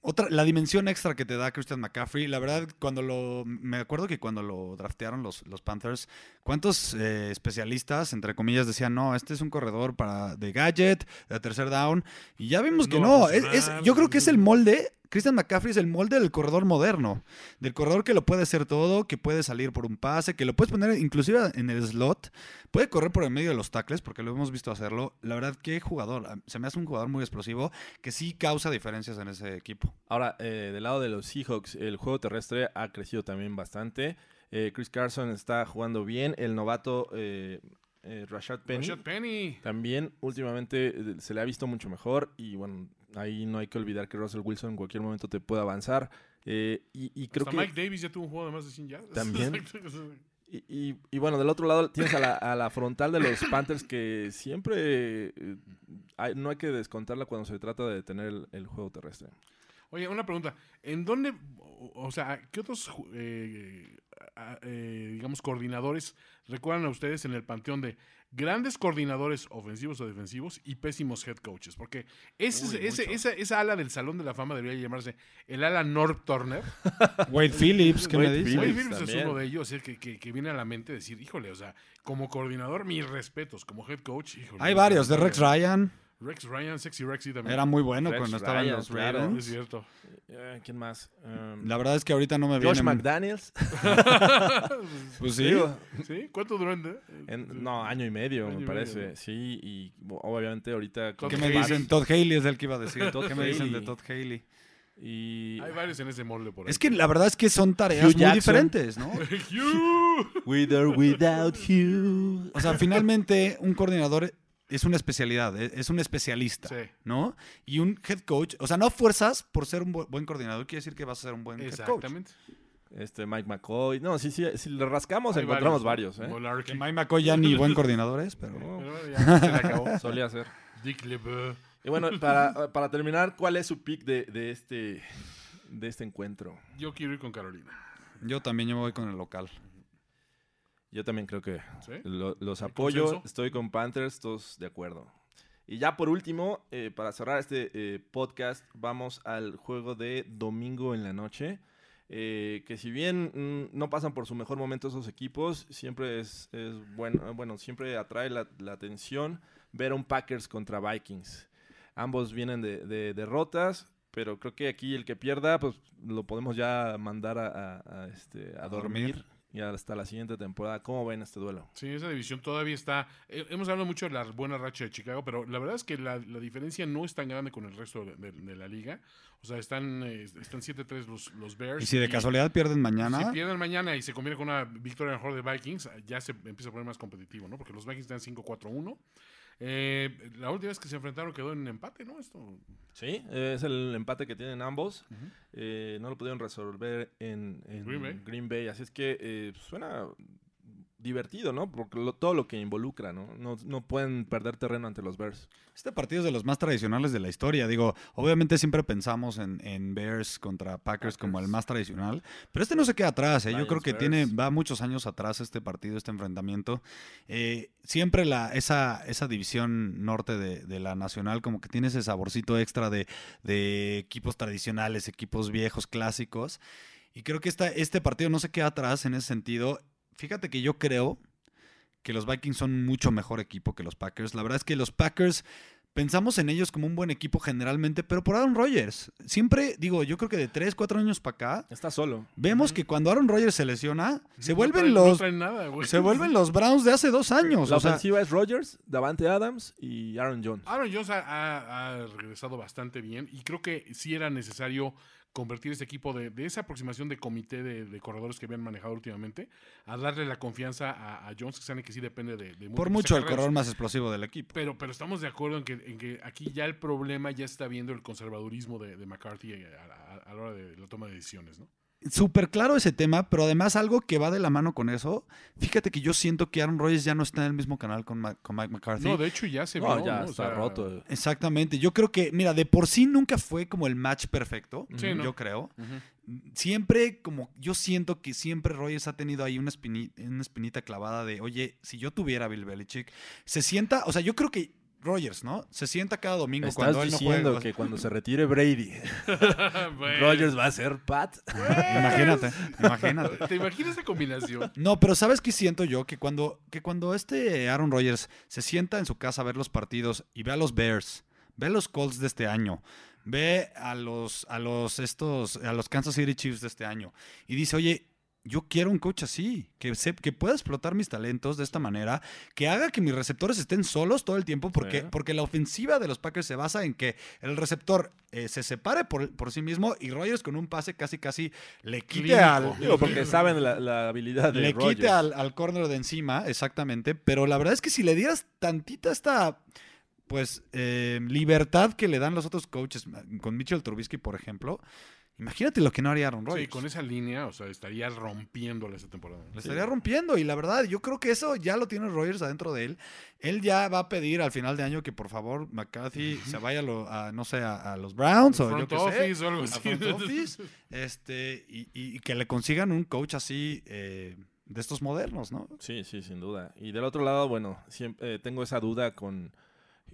[SPEAKER 2] otra, la dimensión extra que te da Christian McCaffrey, la verdad, cuando lo, me acuerdo que cuando lo draftearon los, los Panthers, ¿cuántos eh, especialistas, entre comillas, decían, no, este es un corredor para de gadget, de tercer down? Y ya vimos que
[SPEAKER 3] No
[SPEAKER 2] no, es- yo creo que es el molde, Christian McCaffrey es el molde del corredor moderno, del corredor que lo puede hacer todo, que puede salir por un pase, que lo puedes poner inclusive en el slot, puede correr por el medio de los tackles, porque lo hemos visto hacerlo. La verdad, qué jugador. Se me hace un jugador muy explosivo que sí causa diferencias en ese equipo.
[SPEAKER 1] Ahora, eh, del lado de los Seahawks, el juego terrestre ha crecido también bastante. Eh, Chris Carson está jugando bien. El novato eh, eh, Rashad Penny
[SPEAKER 3] Rashad Penny.
[SPEAKER 1] también últimamente se le ha visto mucho mejor. Y bueno, ahí no hay que olvidar que Russell Wilson en cualquier momento te puede avanzar. Eh, y, y creo
[SPEAKER 3] Hasta
[SPEAKER 1] que...
[SPEAKER 3] Mike Davis ya tuvo un juego de más de 100 yardas.
[SPEAKER 1] También. [laughs] Y, y- y bueno, del otro lado tienes a la, a la frontal de los Panthers que siempre eh, hay- no hay que descontarla cuando se trata de detener el, el juego terrestre.
[SPEAKER 3] Oye, una pregunta. ¿En dónde, o, sea, qué otros, eh, eh, digamos, coordinadores recuerdan a ustedes en el panteón de grandes coordinadores ofensivos o defensivos y pésimos head coaches? Porque ese,
[SPEAKER 1] Uy,
[SPEAKER 3] ese- esa, esa ala del Salón de la Fama debería llamarse el ala North Turner. [laughs]
[SPEAKER 2] Wade Phillips, ¿qué me
[SPEAKER 1] Wade Phillips
[SPEAKER 3] es uno de ellos eh, que, que- que viene a la mente decir, híjole, o sea, como coordinador, mis respetos. Como head coach, híjole.
[SPEAKER 2] Hay varios, de Rex Ryan.
[SPEAKER 3] Rex Ryan, Sexy Rexy también.
[SPEAKER 2] Era muy bueno
[SPEAKER 1] Rex
[SPEAKER 2] cuando estaban
[SPEAKER 1] Ryan,
[SPEAKER 2] los
[SPEAKER 1] claro.
[SPEAKER 3] Es
[SPEAKER 2] Ravens.
[SPEAKER 3] cierto.
[SPEAKER 1] Eh, ¿Quién más? Um,
[SPEAKER 2] La verdad es que ahorita no me
[SPEAKER 1] Josh
[SPEAKER 2] viene.
[SPEAKER 1] McDaniels. [laughs]
[SPEAKER 2] Pues sí.
[SPEAKER 1] Digo,
[SPEAKER 3] ¿Sí? ¿Cuánto duró? en-
[SPEAKER 1] no, año y medio,
[SPEAKER 3] Año
[SPEAKER 1] me
[SPEAKER 3] medio,
[SPEAKER 1] parece.
[SPEAKER 3] ¿no?
[SPEAKER 1] Sí, y obviamente ahorita...
[SPEAKER 2] ¿Qué me dicen? Todd Haley es el que iba a decir.
[SPEAKER 1] Todd
[SPEAKER 2] ¿Qué me dicen de. Todd Haley?
[SPEAKER 1] Y...
[SPEAKER 3] Hay varios en ese molde por ahí.
[SPEAKER 2] Es que la verdad es que son tareas
[SPEAKER 1] Hugh
[SPEAKER 2] muy
[SPEAKER 1] Jackson.
[SPEAKER 2] diferentes, ¿no? [laughs]
[SPEAKER 3] Hugh.
[SPEAKER 1] With or without you.
[SPEAKER 2] O sea, finalmente un coordinador es una especialidad, e- es un especialista,
[SPEAKER 3] Sí.
[SPEAKER 2] ¿no? Y un head coach, o sea, no fuerzas por ser un bu- buen coordinador, quiere decir que vas a ser un buen head coach.
[SPEAKER 3] Exactamente.
[SPEAKER 1] Este, Mike McCoy. No, sí, sí, si le rascamos
[SPEAKER 3] Hay
[SPEAKER 1] encontramos varios. ¿eh?
[SPEAKER 2] Que Mike McCoy ya ni buen coordinador es, pero...
[SPEAKER 1] No,
[SPEAKER 3] Pero ya se le acabó. [laughs]
[SPEAKER 1] solía ser.
[SPEAKER 3] Dick LeBeau.
[SPEAKER 1] Y bueno, para, para terminar, ¿cuál es su pick de, de este, de este encuentro?
[SPEAKER 3] Yo quiero ir con Carolina.
[SPEAKER 2] Yo también yo me voy con el local.
[SPEAKER 1] Yo también creo que
[SPEAKER 3] ¿Sí?
[SPEAKER 1] lo- los
[SPEAKER 3] ¿Hay
[SPEAKER 1] apoyo.
[SPEAKER 3] consenso?
[SPEAKER 1] Estoy con Panthers, todos de acuerdo. Y ya por último, eh, para cerrar este eh, podcast, vamos al juego de domingo en la noche. eh, que si bien mm, no pasan por su mejor momento esos equipos, siempre es, es bueno, bueno, siempre atrae la, la atención ver a un Packers contra Vikings. Ambos vienen de, de derrotas, pero creo que aquí el que pierda, pues lo podemos ya mandar a, a- a, este, a
[SPEAKER 2] A
[SPEAKER 1] dormir.
[SPEAKER 2] dormir.
[SPEAKER 1] Y hasta la siguiente temporada. ¿Cómo ven este duelo?
[SPEAKER 3] Sí, esa división todavía está. eh, hemos hablado mucho de la buena racha de Chicago, pero la verdad es que la, la diferencia no es tan grande con el resto de, de- de la liga. O sea, están, eh, están 7-3 los, los Bears.
[SPEAKER 2] Y si de casualidad pierden mañana,
[SPEAKER 3] Si pierden mañana y se conviene con una victoria mejor de Vikings, ya se empieza a poner más competitivo, ¿no? Porque los Vikings están 5-4-1. Eh, la última vez que se enfrentaron quedó en empate, ¿no? Esto.
[SPEAKER 1] Sí, es el empate que tienen ambos. Eh, no lo pudieron resolver en, en
[SPEAKER 3] Green Bay.
[SPEAKER 1] Así es que eh, suena divertido, ¿no? Porque lo- todo lo que involucra, ¿no? ¿no? No pueden perder terreno ante los Bears.
[SPEAKER 2] este partido es de los más tradicionales de la historia. Digo, obviamente siempre pensamos en, en Bears contra Packers, como el más tradicional, pero este no se queda atrás. ¿eh? Yo creo que
[SPEAKER 1] Bears.
[SPEAKER 2] tiene va muchos años atrás este partido, este enfrentamiento. Eh, siempre la, esa, esa división norte de, de la nacional como que tiene ese saborcito extra de, de equipos tradicionales, equipos viejos, clásicos. Y creo que esta, este partido no se queda atrás en ese sentido. Fíjate que yo creo que los Vikings son mucho mejor equipo que los Packers. La verdad es que los Packers pensamos en ellos como un buen equipo generalmente, pero por Aaron Rodgers. Siempre, digo, yo creo que de 3, 4 años para acá,
[SPEAKER 1] Está solo.
[SPEAKER 2] vemos que cuando Aaron Rodgers se lesiona, se
[SPEAKER 3] No
[SPEAKER 2] vuelven
[SPEAKER 3] traen-
[SPEAKER 2] los...
[SPEAKER 3] nada.
[SPEAKER 2] Se vuelven los Browns de hace dos años.
[SPEAKER 1] La
[SPEAKER 2] o sea,
[SPEAKER 1] ofensiva es Rodgers, Davante Adams y Aaron Jones.
[SPEAKER 3] Aaron Jones ha, ha- ha regresado bastante bien y creo que sí era necesario convertir este equipo de, de esa aproximación de comité de, de corredores que habían manejado últimamente a darle la confianza a, a Jones, que sabe que sí depende de, de
[SPEAKER 2] por mucho el corredor más explosivo del equipo.
[SPEAKER 3] Pero, pero estamos de acuerdo en que, en que aquí ya el problema ya está viendo el conservadurismo de, de McCarthy a, a- a la hora de la toma de decisiones, ¿no?
[SPEAKER 2] Súper claro ese tema, pero además algo que va de la mano con eso. Fíjate que yo siento que Aaron Rodgers ya no está en el mismo canal con, Ma- con Mike McCarthy.
[SPEAKER 3] No, de hecho ya se
[SPEAKER 1] No,
[SPEAKER 3] vio,
[SPEAKER 1] ya
[SPEAKER 3] ¿no? O
[SPEAKER 1] está
[SPEAKER 3] sea,
[SPEAKER 1] roto.
[SPEAKER 2] Exactamente. Yo creo que, mira, de por sí nunca fue como el match perfecto.
[SPEAKER 3] Sí, ¿no?
[SPEAKER 2] Yo creo. Siempre, como yo siento que siempre Rogers ha tenido ahí una, espini- una espinita clavada de, oye, si yo tuviera a Bill Belichick, se sienta, o sea, yo creo que Rogers, ¿no? Se sienta cada domingo
[SPEAKER 1] Estás
[SPEAKER 2] cuando él no
[SPEAKER 1] diciendo
[SPEAKER 2] juega.
[SPEAKER 1] que cuando se retire Brady, [laughs] [laughs]
[SPEAKER 3] Bueno.
[SPEAKER 1] Rodgers va a ser Pat.
[SPEAKER 2] Imagínate, imagínate.
[SPEAKER 3] ¿Te imaginas esa combinación?
[SPEAKER 2] No, pero ¿sabes qué siento yo? Que cuando, que cuando este Aaron Rodgers se sienta en su casa a ver los partidos y ve a los Bears, ve a los Colts de este año, ve a los, a los, estos, a los Kansas City Chiefs de este año y dice, oye, yo quiero un coach así, que, se- que pueda explotar mis talentos de esta manera, que haga que mis receptores estén solos todo el tiempo, porque,
[SPEAKER 1] Sí.
[SPEAKER 2] porque la ofensiva de los Packers se basa en que el receptor eh, se separe por, por sí mismo y Rodgers con un pase casi casi le quite
[SPEAKER 3] Clínico.
[SPEAKER 2] al,
[SPEAKER 1] Digo, porque saben la, la habilidad de
[SPEAKER 2] le quite al, al corner de encima, exactamente. Pero la verdad es que si le dieras tantita esta, pues, eh, libertad que le dan los otros coaches, con Mitchell Trubisky, por ejemplo, imagínate lo que no haría Aaron Rodgers.
[SPEAKER 3] Sí, con esa línea, o sea, estaría rompiéndola esta temporada.
[SPEAKER 2] Le estaría rompiendo y la verdad, yo creo que eso ya lo tiene Rodgers adentro de él. Él ya va a pedir al final de año que por favor McCarthy se vaya a, lo- a, no sé, a, a los Browns o yo
[SPEAKER 3] Front
[SPEAKER 2] qué sé,
[SPEAKER 3] office o algo
[SPEAKER 2] a
[SPEAKER 3] así.
[SPEAKER 2] front [laughs] office, este, y, y- y que le consigan un coach así eh, de estos modernos, ¿no?
[SPEAKER 1] Sí, sí, sin duda. Y del otro lado, bueno, siempre, eh, tengo esa duda con,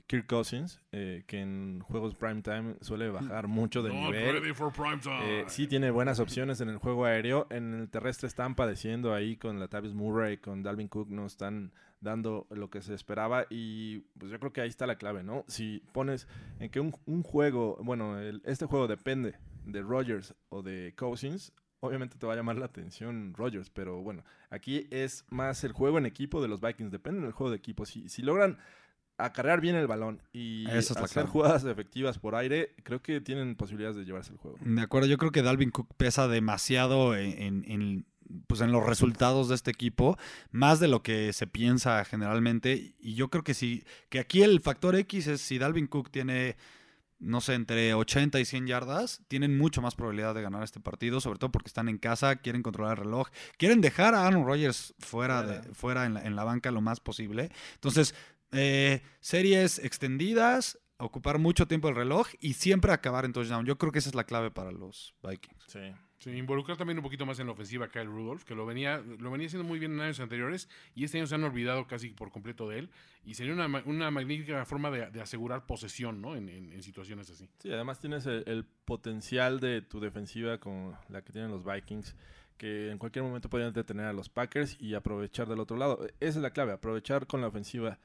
[SPEAKER 1] Kirk Cousins, eh, que en juegos prime time suele bajar mucho de
[SPEAKER 3] Not
[SPEAKER 1] nivel.
[SPEAKER 3] for.
[SPEAKER 1] Eh, sí tiene buenas opciones en el juego aéreo. En el terrestre están padeciendo ahí con la Tavis Murray, con Dalvin Cook, no están dando lo que se esperaba y pues yo creo que ahí está la clave, ¿no? Si pones en que un, un juego, bueno, el- este juego depende de Rodgers o de Cousins, obviamente te va a llamar la atención Rodgers, pero bueno, aquí es más el juego en equipo de los Vikings, depende del juego de equipo. Si, si logran acarrear bien el balón y
[SPEAKER 2] es
[SPEAKER 1] hacer
[SPEAKER 2] clave.
[SPEAKER 1] jugadas efectivas por aire, creo que tienen posibilidades de llevarse el juego.
[SPEAKER 2] De acuerdo, yo creo que Dalvin Cook pesa demasiado en, en- en, pues en los resultados de este equipo, más de lo que se piensa generalmente. Y yo creo que sí, que aquí el factor X es si Dalvin Cook tiene, no sé, entre 80 y 100 yardas, tienen mucho más probabilidad de ganar este partido, sobre todo porque están en casa, quieren controlar el reloj, quieren dejar a Aaron Rodgers fuera, de,
[SPEAKER 1] Fuera.
[SPEAKER 2] fuera en, la, en la banca lo más posible. Entonces, eh, series extendidas, ocupar mucho tiempo el reloj y siempre acabar en touchdown. Yo creo que esa es la clave para los Vikings.
[SPEAKER 1] Sí.
[SPEAKER 3] Sí, involucrar también un poquito más en la ofensiva a Kyle Rudolph, que lo venía, lo venía haciendo muy bien en años anteriores y este año se han olvidado casi por completo de él. Y sería una, una magnífica forma de, de asegurar posesión ¿no? en, en- en situaciones así.
[SPEAKER 1] Sí, además tienes el, el potencial de tu defensiva con la que tienen los Vikings, que en cualquier momento podrían detener a los Packers y aprovechar del otro lado. Esa es la clave, aprovechar con la ofensiva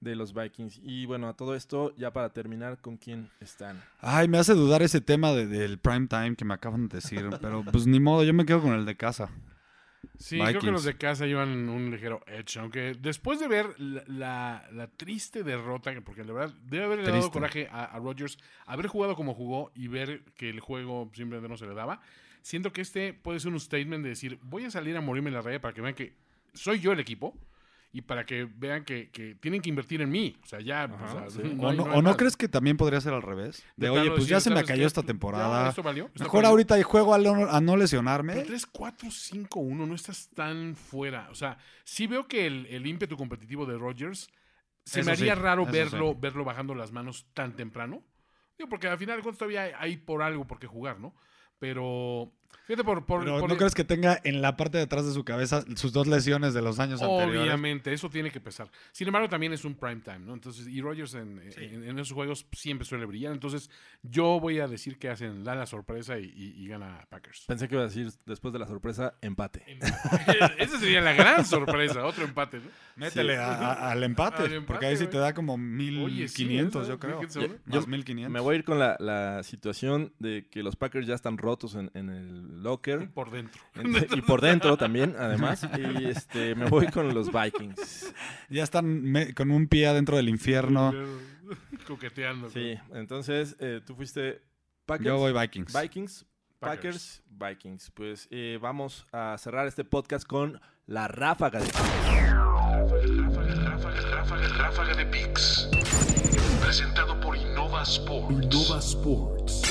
[SPEAKER 1] de los Vikings. Y bueno, a todo esto, ya para terminar, ¿con quién están?
[SPEAKER 2] Ay, me hace dudar ese tema de- del prime time que me acaban de decir, [laughs] pero pues ni modo, yo me quedo con el de casa.
[SPEAKER 3] Sí, creo que
[SPEAKER 2] Vikings.
[SPEAKER 3] los de casa llevan un ligero edge, aunque después de ver la, la- la triste derrota, que- porque la verdad debe haberle dado coraje a, a Rodgers, haber jugado como jugó y ver que el juego simplemente no se le daba, siento que este puede ser un statement de decir, voy a salir a morirme en la raya para que vean que soy yo el equipo y para que vean que, que tienen que invertir en mí. O sea, ya...
[SPEAKER 1] Ajá,
[SPEAKER 3] o sea,
[SPEAKER 1] sí.
[SPEAKER 3] no
[SPEAKER 2] ¿O
[SPEAKER 3] hay-
[SPEAKER 2] no,
[SPEAKER 3] no hay
[SPEAKER 2] o no
[SPEAKER 3] más.
[SPEAKER 2] crees que también podría ser al revés? De,
[SPEAKER 3] De
[SPEAKER 2] oye, pues ya se me
[SPEAKER 3] ¿sabes
[SPEAKER 2] cayó esta
[SPEAKER 3] Ya,
[SPEAKER 2] temporada.
[SPEAKER 3] esto valió, esto
[SPEAKER 2] Mejor
[SPEAKER 3] valió.
[SPEAKER 2] ahorita y juego a, no- a no lesionarme.
[SPEAKER 3] Pero 3, 4, 5, 1, no estás tan fuera. O sea, sí veo que el, el ímpetu competitivo de Rodgers se
[SPEAKER 2] Eso
[SPEAKER 3] me haría
[SPEAKER 2] sí,
[SPEAKER 3] raro verlo,
[SPEAKER 2] sí.
[SPEAKER 3] verlo bajando las manos tan temprano. Digo, porque al final de cuentas todavía hay, hay por algo por qué jugar, ¿no? Pero, fíjate, por... por,
[SPEAKER 2] Pero
[SPEAKER 3] por-
[SPEAKER 2] ¿no crees que tenga en la parte de atrás de su cabeza sus dos lesiones de los años anteriores?
[SPEAKER 3] Obviamente, eso tiene que pesar. Sin embargo, también es un prime time, ¿no? Entonces, y Rodgers en, en- en esos juegos siempre suele brillar. Entonces, yo voy a decir que hacen, dan la sorpresa y, y- y gana Packers.
[SPEAKER 1] Pensé que iba a decir, después de la sorpresa, empate. [laughs]
[SPEAKER 3] Esa sería la gran sorpresa, otro empate, ¿no?
[SPEAKER 2] Métele a- a- al, empate,
[SPEAKER 3] Al empate,
[SPEAKER 2] porque ahí sí te da como
[SPEAKER 3] Oye, sí,
[SPEAKER 2] 1500,
[SPEAKER 3] ¿eh?
[SPEAKER 2] yo creo.
[SPEAKER 3] ¿no?
[SPEAKER 2] Más
[SPEAKER 1] Yo-
[SPEAKER 2] 1500.
[SPEAKER 1] Me voy a ir con la, la situación de que los Packers ya están rotos en, en el locker.
[SPEAKER 3] Por dentro. [laughs]
[SPEAKER 1] en- y por dentro también, además. Y este, me voy con los Vikings. [laughs]
[SPEAKER 2] Ya están me- con un pie adentro del infierno. [laughs]
[SPEAKER 3] Coqueteando.
[SPEAKER 1] Sí, entonces eh, tú fuiste Packers.
[SPEAKER 2] Yo voy Vikings.
[SPEAKER 1] Vikings, Packers, Vikings. Pues eh, vamos a cerrar este podcast con la ráfaga de
[SPEAKER 4] Ráfaga, ráfaga, ráfaga, ráfaga de Pix. Presentado por Innova Sports.
[SPEAKER 5] Innova Sports.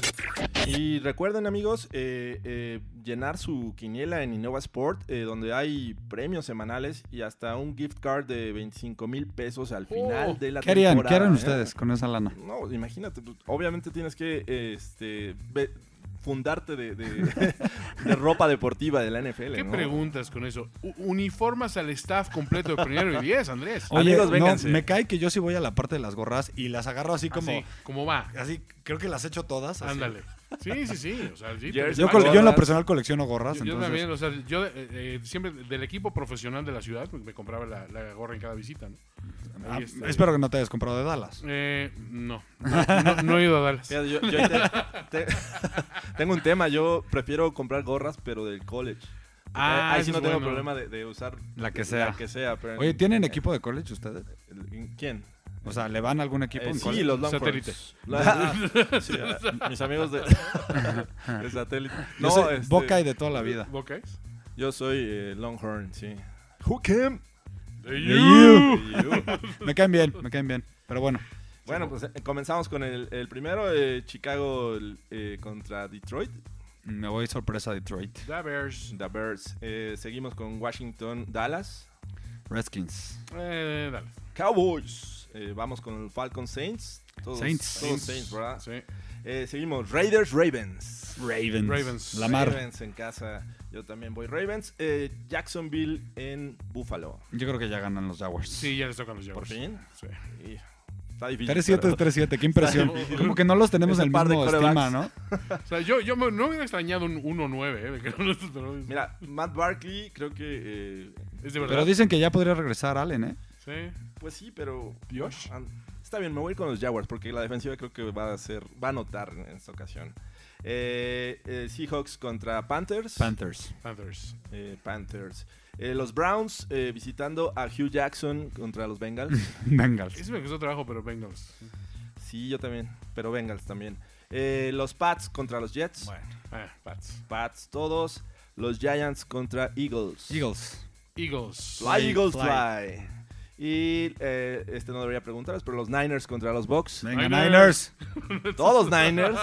[SPEAKER 1] Y recuerden amigos, eh, eh, llenar su quiniela en Innova Sport, eh, donde hay premios semanales y hasta un gift card de 25 mil pesos al final
[SPEAKER 3] Oh.
[SPEAKER 1] de la
[SPEAKER 2] ¿Qué harían?
[SPEAKER 1] temporada.
[SPEAKER 2] ¿Qué harían
[SPEAKER 1] ¿eh?
[SPEAKER 2] ustedes con esa lana?
[SPEAKER 1] No, imagínate, pues, obviamente tienes que este, ve- fundarte de, de- [laughs] de ropa deportiva de la NFL.
[SPEAKER 3] ¿Qué
[SPEAKER 1] ¿no?
[SPEAKER 3] preguntas con eso? Uniformas al staff completo de primero y diez, Andrés.
[SPEAKER 2] Oye,
[SPEAKER 1] Amigos,
[SPEAKER 2] no,
[SPEAKER 1] vénganse.
[SPEAKER 2] me cae que yo sí voy a la parte de las gorras y las agarro así como...
[SPEAKER 3] Así, ¿Cómo va?
[SPEAKER 2] Así, creo que las he hecho todas. así.
[SPEAKER 3] Ándale. Sí, sí, sí. O sea, sí,
[SPEAKER 2] Yo, yo en lo personal colecciono gorras,
[SPEAKER 3] Yo, yo
[SPEAKER 2] entonces...
[SPEAKER 3] también, o sea, yo eh, eh, siempre del equipo profesional de la ciudad pues, me compraba la, la gorra en cada visita, ¿no?
[SPEAKER 2] Ah,
[SPEAKER 3] está.
[SPEAKER 2] espero que no te hayas comprado de Dallas.
[SPEAKER 3] Eh, no, no, no- no he ido a Dallas.
[SPEAKER 1] Fíjate, yo- yo ahí te- te- [laughs] tengo un tema, yo prefiero comprar gorras, pero del college.
[SPEAKER 3] Ah,
[SPEAKER 1] ahí sí no tengo
[SPEAKER 3] bueno.
[SPEAKER 1] problema de, de usar
[SPEAKER 2] La que sea.
[SPEAKER 1] La que sea pero-
[SPEAKER 2] Oye, ¿tienen equipo de college ustedes?
[SPEAKER 1] ¿Quién?
[SPEAKER 2] O sea, ¿le van a algún equipo
[SPEAKER 1] Eh,
[SPEAKER 2] en
[SPEAKER 1] sí, los
[SPEAKER 3] Satélite.
[SPEAKER 1] Longhorns. La- [laughs] sí, mis amigos de, [laughs] de satélite.
[SPEAKER 2] Yo
[SPEAKER 1] No,
[SPEAKER 2] soy
[SPEAKER 1] este,
[SPEAKER 2] Buckeye de toda la vida.
[SPEAKER 3] ¿Buckeyes?
[SPEAKER 1] Yo soy eh, Longhorn, sí. Who came?
[SPEAKER 2] You.
[SPEAKER 1] You.
[SPEAKER 2] Me caen bien, me caen bien. Pero bueno,
[SPEAKER 1] Bueno, pues eh, comenzamos con el, el primero, eh, Chicago eh, contra Detroit,
[SPEAKER 2] me voy sorpresa a Detroit.
[SPEAKER 3] The Bears.
[SPEAKER 1] The Bears. Eh, seguimos con Washington, Dallas,
[SPEAKER 2] Redskins.
[SPEAKER 3] Eh, dale.
[SPEAKER 1] Cowboys. Eh, vamos con el Falcon Saints. Todos,
[SPEAKER 2] Saints.
[SPEAKER 1] todos Saints, ¿verdad?
[SPEAKER 3] Sí.
[SPEAKER 1] Eh, seguimos Raiders, Ravens.
[SPEAKER 2] Ravens.
[SPEAKER 3] Ravens.
[SPEAKER 2] Lamar.
[SPEAKER 1] Ravens en casa. Yo también voy Ravens. Eh, Jacksonville en Buffalo.
[SPEAKER 2] Yo creo que ya ganan los Jaguars.
[SPEAKER 3] Sí, ya les tocan los
[SPEAKER 1] Por
[SPEAKER 3] Jaguars.
[SPEAKER 1] fin.
[SPEAKER 3] Sí.
[SPEAKER 1] Y Está difícil.
[SPEAKER 2] 3-7
[SPEAKER 1] pero-
[SPEAKER 2] es 3-7, qué impresión. [laughs] Como que no los tenemos en el
[SPEAKER 1] par de
[SPEAKER 2] mismo
[SPEAKER 1] quarterbacks.
[SPEAKER 2] estima, ¿no? [laughs]
[SPEAKER 3] O sea, yo, yo me- no hubiera extrañado un 1-9, ¿eh?
[SPEAKER 1] Mira, Matt Barkley creo que... eh,
[SPEAKER 3] es de verdad.
[SPEAKER 2] Pero dicen que ya podría regresar Allen, ¿eh?
[SPEAKER 3] Sí.
[SPEAKER 1] pues sí, pero... Ah, Está bien, me voy con los Jaguars porque la defensiva creo que va a ser, va a anotar en esta ocasión. Eh, eh, Seahawks contra Panthers.
[SPEAKER 2] Panthers.
[SPEAKER 3] Panthers.
[SPEAKER 1] Eh, Panthers. Eh, los Browns eh, visitando a Hugh Jackson contra los Bengals. [laughs]
[SPEAKER 2] Bengals.
[SPEAKER 3] Ese me costó trabajo, pero Bengals.
[SPEAKER 1] sí, yo también, pero Bengals también. Eh, los Pats contra los Jets.
[SPEAKER 3] Bueno, ah, Pats.
[SPEAKER 1] Pats todos. Los Giants contra Eagles.
[SPEAKER 2] Eagles.
[SPEAKER 3] Eagles.
[SPEAKER 1] Fly, Eagles
[SPEAKER 2] fly.
[SPEAKER 1] Fly. Y eh, este no debería preguntaros, pero los Niners contra los Bucks.
[SPEAKER 2] Venga,
[SPEAKER 3] Niners.
[SPEAKER 2] Niners. [laughs]
[SPEAKER 1] Todos Niners.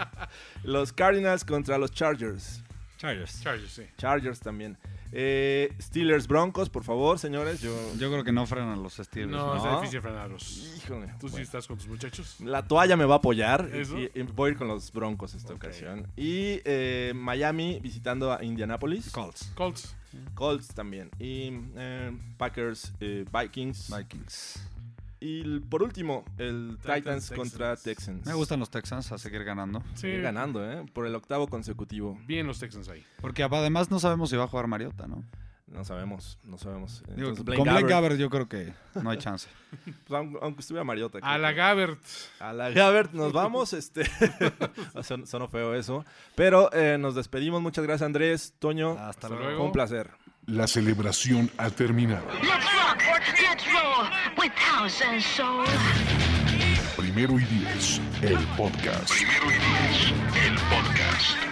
[SPEAKER 1] [laughs] los Cardinals contra los Chargers.
[SPEAKER 2] Chargers.
[SPEAKER 3] Chargers, sí.
[SPEAKER 1] Chargers también. Eh, Steelers Broncos, por favor, señores. Yo,
[SPEAKER 2] Yo creo que no frenan los Steelers.
[SPEAKER 3] No,
[SPEAKER 2] ¿no?
[SPEAKER 1] No.
[SPEAKER 3] difícil frenarlos.
[SPEAKER 1] híjole.
[SPEAKER 3] ¿Tú sí
[SPEAKER 1] bueno.
[SPEAKER 3] estás con tus muchachos?
[SPEAKER 1] La toalla me va a apoyar y,
[SPEAKER 3] ¿Eso?
[SPEAKER 1] y- y voy a ir con los Broncos esta ocasión. Y eh, Miami visitando a Indianapolis.
[SPEAKER 2] Colts.
[SPEAKER 3] Colts.
[SPEAKER 1] Colts también. Y eh, Packers, eh, Vikings.
[SPEAKER 2] Vikings.
[SPEAKER 1] Y por último, el Titans,
[SPEAKER 3] Titans,
[SPEAKER 1] contra
[SPEAKER 3] Texans.
[SPEAKER 2] Me gustan los Texans a seguir ganando.
[SPEAKER 3] Sí.
[SPEAKER 1] Ganando, ¿eh? Por el octavo consecutivo.
[SPEAKER 3] Bien los Texans ahí.
[SPEAKER 2] Porque además no sabemos si va a jugar Mariota, ¿no?
[SPEAKER 1] No sabemos, no sabemos.
[SPEAKER 2] Digo, con
[SPEAKER 1] Blaine Gabbert,
[SPEAKER 2] yo creo que no hay chance. [laughs]
[SPEAKER 1] pues, aunque, aunque estuviera Mariota.
[SPEAKER 3] A la Gabbert.
[SPEAKER 1] A la Gabbert nos vamos. [laughs] este [laughs] son, sonó feo eso. Pero eh, nos despedimos. Muchas gracias, Andrés, Toño.
[SPEAKER 2] Hasta
[SPEAKER 3] Hasta
[SPEAKER 2] luego.
[SPEAKER 3] luego.
[SPEAKER 1] Fue un placer.
[SPEAKER 5] La celebración ha terminado.
[SPEAKER 6] Let's rock, let's roll with house and soul.
[SPEAKER 5] Primero y diez, el podcast.
[SPEAKER 4] Primero y diez, el podcast.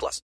[SPEAKER 7] plus.